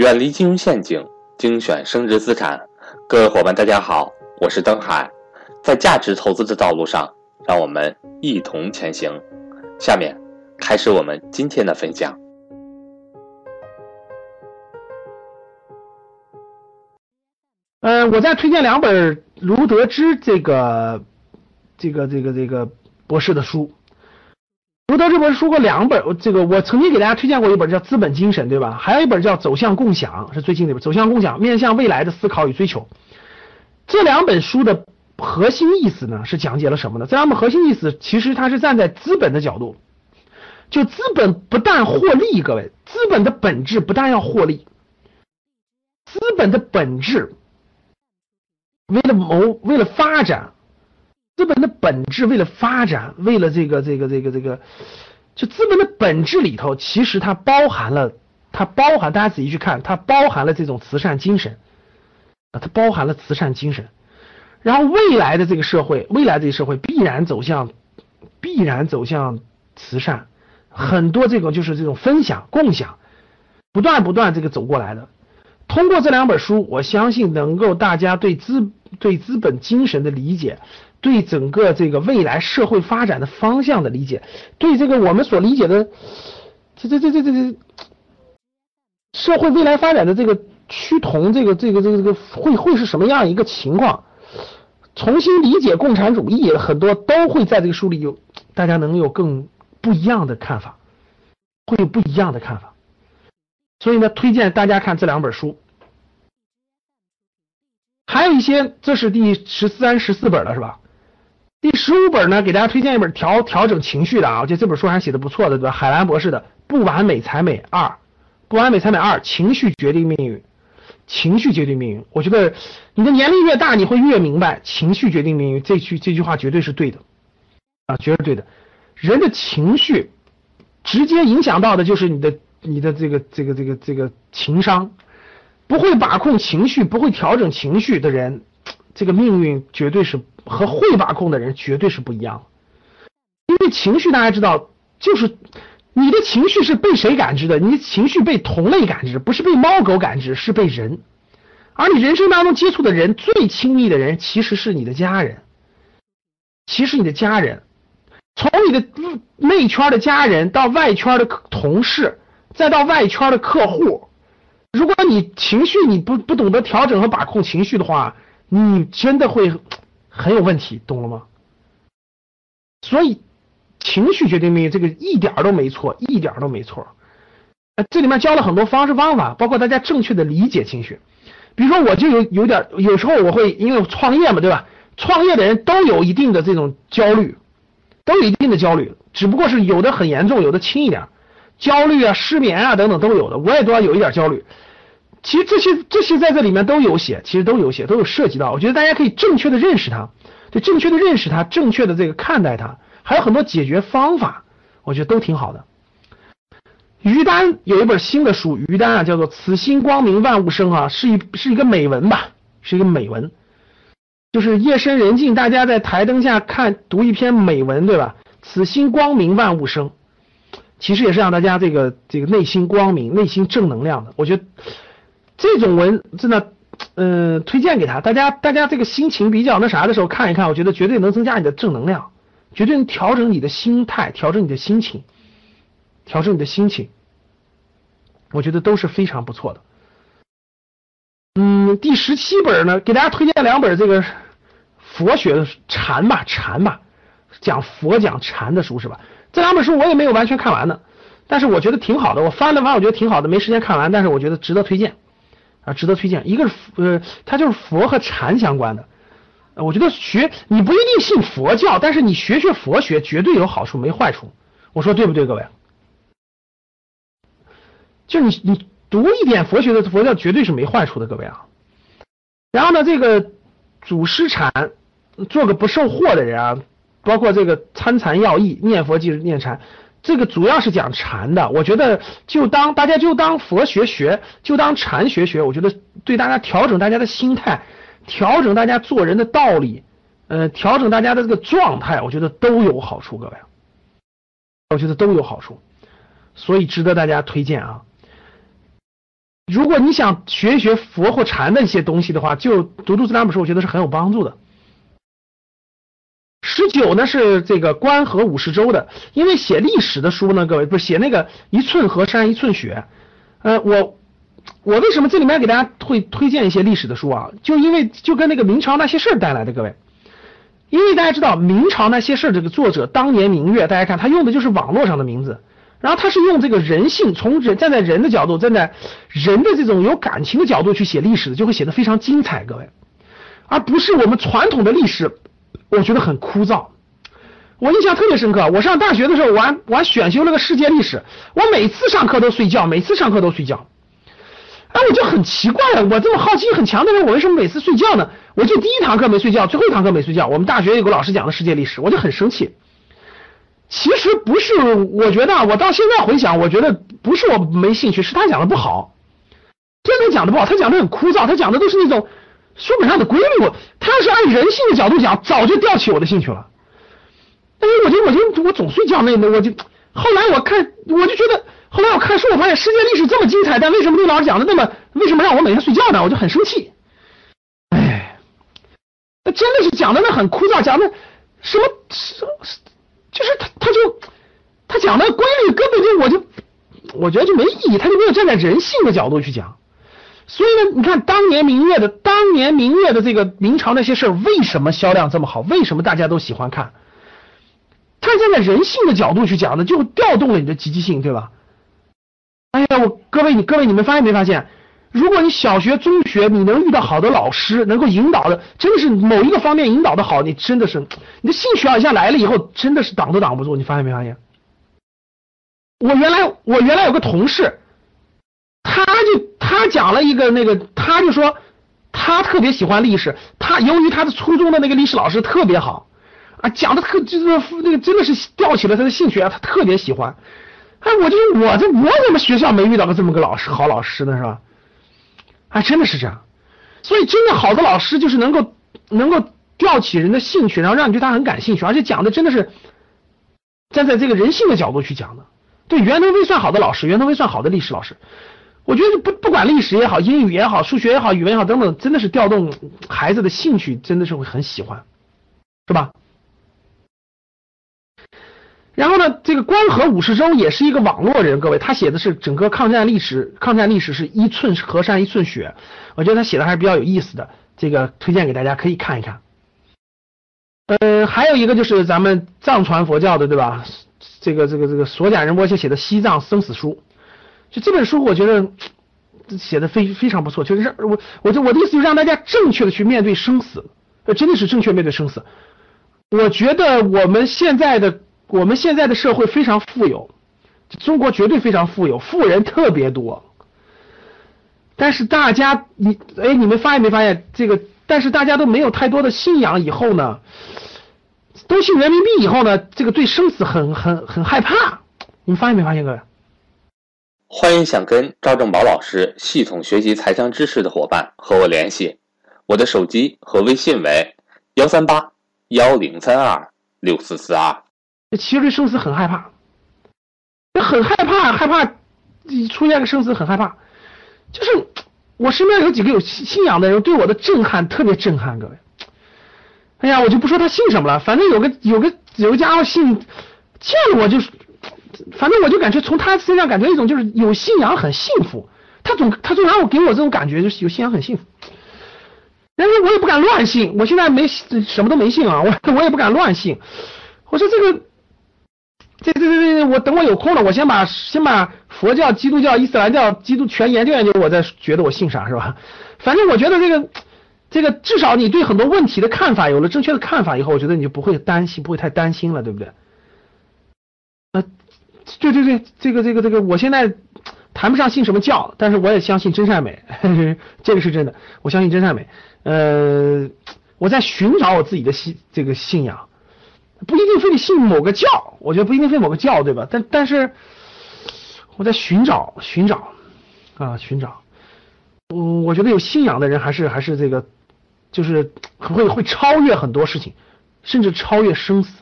远离金融陷阱，精选升值资产。各位伙伴，大家好，我是登海。在价值投资的道路上，让我们一同前行。下面开始我们今天的分享。嗯，我再推荐两本卢德之这个这个这个这个博士的书。卢德之博士说过两本，这个我曾经给大家推荐过一本叫《资本精神》，对吧？还有一本叫《走向共享》，是最近的一本《走向共享》，面向未来的思考与追求。这两本书的核心意思呢，是讲解了什么呢？这两本核心意思其实它是站在资本的角度，就资本不但获利，各位，资本的本质不但要获利，资本的本质。为了谋，为了发展，资本的本质为了发展，为了这个这个这个这个，就资本的本质里头，其实它包含了，它包含，大家仔细去看，它包含了这种慈善精神啊，它包含了慈善精神。然后未来的这个社会，未来这个社会必然走向，必然走向慈善，很多这种就是这种分享、共享，不断不断这个走过来的。通过这两本书，我相信能够大家对资对资本精神的理解，对整个这个未来社会发展的方向的理解，对这个我们所理解的这这这这这这社会未来发展的这个趋同，这个这个这个这个会会是什么样一个情况？重新理解共产主义，很多都会在这个书里有，大家能有更不一样的看法，会有不一样的看法。所以呢，推荐大家看这两本书，还有一些，这是第十三、十四本了，是吧？第十五本呢，给大家推荐一本调调整情绪的啊，我觉得这本书还写的不错的，对吧？海兰博士的《不完美才美二》，《不完美才美二》，情绪决定命运，情绪决定命运。我觉得你的年龄越大，你会越明白，情绪决定命运这句这句话绝对是对的啊，绝对对的。人的情绪直接影响到的就是你的。你的这个这个这个这个情商不会把控情绪，不会调整情绪的人，这个命运绝对是和会把控的人绝对是不一样。因为情绪大家知道，就是你的情绪是被谁感知的？你的情绪被同类感知，不是被猫狗感知，是被人。而你人生当中接触的人最亲密的人，其实是你的家人，其实你的家人，从你的内圈的家人到外圈的同事。再到外圈的客户，如果你情绪你不不懂得调整和把控情绪的话，你真的会很有问题，懂了吗？所以情绪决定命运，这个一点都没错，一点都没错。这里面教了很多方式方法，包括大家正确的理解情绪。比如说，我就有有点，有时候我会因为创业嘛，对吧？创业的人都有一定的这种焦虑，都有一定的焦虑，只不过是有的很严重，有的轻一点。焦虑啊、失眠啊等等都有的，我也都要有一点焦虑。其实这些这些在这里面都有写，其实都有写，都有涉及到。我觉得大家可以正确的认识它，就正确的认识它，正确的这个看待它，还有很多解决方法，我觉得都挺好的。于丹有一本新的书，于丹啊叫做《此心光明万物生》啊，是一是一个美文吧，是一个美文，就是夜深人静，大家在台灯下看读一篇美文，对吧？此心光明万物生。其实也是让大家这个这个内心光明、内心正能量的。我觉得这种文真的，嗯，推荐给他。大家大家这个心情比较那啥的时候看一看，我觉得绝对能增加你的正能量，绝对能调整你的心态，调整你的心情，调整你的心情。我觉得都是非常不错的。嗯，第十七本呢，给大家推荐两本这个佛学的禅吧，禅吧，讲佛讲禅的书是吧？这两本书我也没有完全看完呢，但是我觉得挺好的。我翻了翻，我觉得挺好的，没时间看完，但是我觉得值得推荐啊，值得推荐。一个是呃，它就是佛和禅相关的，我觉得学你不一定信佛教，但是你学学佛学绝对有好处，没坏处。我说对不对，各位？就你你读一点佛学的佛教绝对是没坏处的，各位啊。然后呢，这个祖师禅，做个不受惑的人啊。包括这个参禅要义，念佛即是念禅，这个主要是讲禅的。我觉得就当大家就当佛学学，就当禅学学。我觉得对大家调整大家的心态，调整大家做人的道理，呃，调整大家的这个状态，我觉得都有好处，各位，我觉得都有好处，所以值得大家推荐啊。如果你想学一学佛或禅的一些东西的话，就读读这两本书，我觉得是很有帮助的。十九呢是这个关河五十州的，因为写历史的书呢，各位不是写那个一寸河山一寸血，呃，我我为什么这里面给大家会推荐一些历史的书啊？就因为就跟那个明朝那些事儿带来的，各位，因为大家知道明朝那些事儿这个作者当年明月，大家看他用的就是网络上的名字，然后他是用这个人性，从人站在人的角度，站在人的这种有感情的角度去写历史的，就会写得非常精彩，各位，而不是我们传统的历史。我觉得很枯燥，我印象特别深刻。我上大学的时候，我还我还选修了个世界历史，我每次上课都睡觉，每次上课都睡觉。哎，我就很奇怪了，我这么好奇心很强的人，我为什么每次睡觉呢？我就第一堂课没睡觉，最后一堂课没睡觉。我们大学有个老师讲的世界历史，我就很生气。其实不是，我觉得我到现在回想，我觉得不是我没兴趣，是他讲的不好。真的讲的不好，他讲的很枯燥，他讲的都是那种。书本上的规律，我他要是按人性的角度讲，早就吊起我的兴趣了。但是我就我就我总睡觉，那那我就后来我看我就觉得，后来我看书，我发现世界历史这么精彩，但为什么那老师讲的那么，为什么让我每天睡觉呢？我就很生气。哎，那真的是讲的那很枯燥，讲的什么什么，就是他他就他讲的规律根本就我就我觉得就没意义，他就没有站在人性的角度去讲。所以呢，你看当年明月的当年明月的这个明朝那些事儿，为什么销量这么好？为什么大家都喜欢看？他站在人性的角度去讲的，就调动了你的积极性，对吧？哎呀，我各位你各位你们发现没发现？如果你小学中学你能遇到好的老师，能够引导的，真的是某一个方面引导的好，你真的是你的兴趣啊一下来了以后，真的是挡都挡不住。你发现没发现？我原来我原来有个同事。他就他讲了一个那个，他就说他特别喜欢历史，他由于他的初中的那个历史老师特别好啊，讲的特就是那个真的是吊起了他的兴趣啊，他特别喜欢。哎，我就我这我怎么学校没遇到过这么个老师好老师呢是吧？哎，真的是这样。所以真的好的老师就是能够能够吊起人的兴趣，然后让你对他很感兴趣，而且讲的真的是站在这个人性的角度去讲的。对，袁腾飞算好的老师，袁腾飞算好的历史老师。我觉得不不管历史也好，英语也好，数学也好，语文也好，等等，真的是调动孩子的兴趣，真的是会很喜欢，是吧？然后呢，这个关河武士州也是一个网络人，各位，他写的是整个抗战历史，抗战历史是一寸河山一寸血，我觉得他写的还是比较有意思的，这个推荐给大家可以看一看。呃，还有一个就是咱们藏传佛教的，对吧？这个这个这个索甲仁波切写的《西藏生死书》。就这本书，我觉得 写的非非常不错，就是让我我就我的意思就是让大家正确的去面对生死，呃，真的是正确面对生死。我觉得我们现在的我们现在的社会非常富有，中国绝对非常富有，富人特别多。但是大家你哎，你们发现没发现这个？但是大家都没有太多的信仰，以后呢，都信人民币以后呢，这个对生死很很很害怕。你们发现没发现，各位？欢迎想跟赵正宝老师系统学习财商知识的伙伴和我联系，我的手机和微信为幺三八幺零三二六四四二。其实对生死很害怕，很害怕，害怕出现个生死很害怕。就是我身边有几个有信仰的人，对我的震撼特别震撼，各位。哎呀，我就不说他姓什么了，反正有个有个有个家伙姓，见了我就。反正我就感觉从他身上感觉一种就是有信仰很幸福，他总他总让我给我这种感觉就是有信仰很幸福。但是我也不敢乱信，我现在没什么都没信啊，我 我也不敢乱信。我说这个，这这这这，我等我有空了，我先把先把佛教、基督教、伊斯兰教、基督全研究研究，我再觉得我信啥是吧？反正我觉得这个这个至少你对很多问题的看法有了正确的看法以后，我觉得你就不会担心，不会太担心了，对不对？对对对，这个这个这个，我现在谈不上信什么教，但是我也相信真善美，这个是真的，我相信真善美。呃，我在寻找我自己的信这个信仰，不一定非得信某个教，我觉得不一定非某个教，对吧？但但是我在寻找寻找啊寻找，嗯，我觉得有信仰的人还是还是这个，就是会会超越很多事情，甚至超越生死。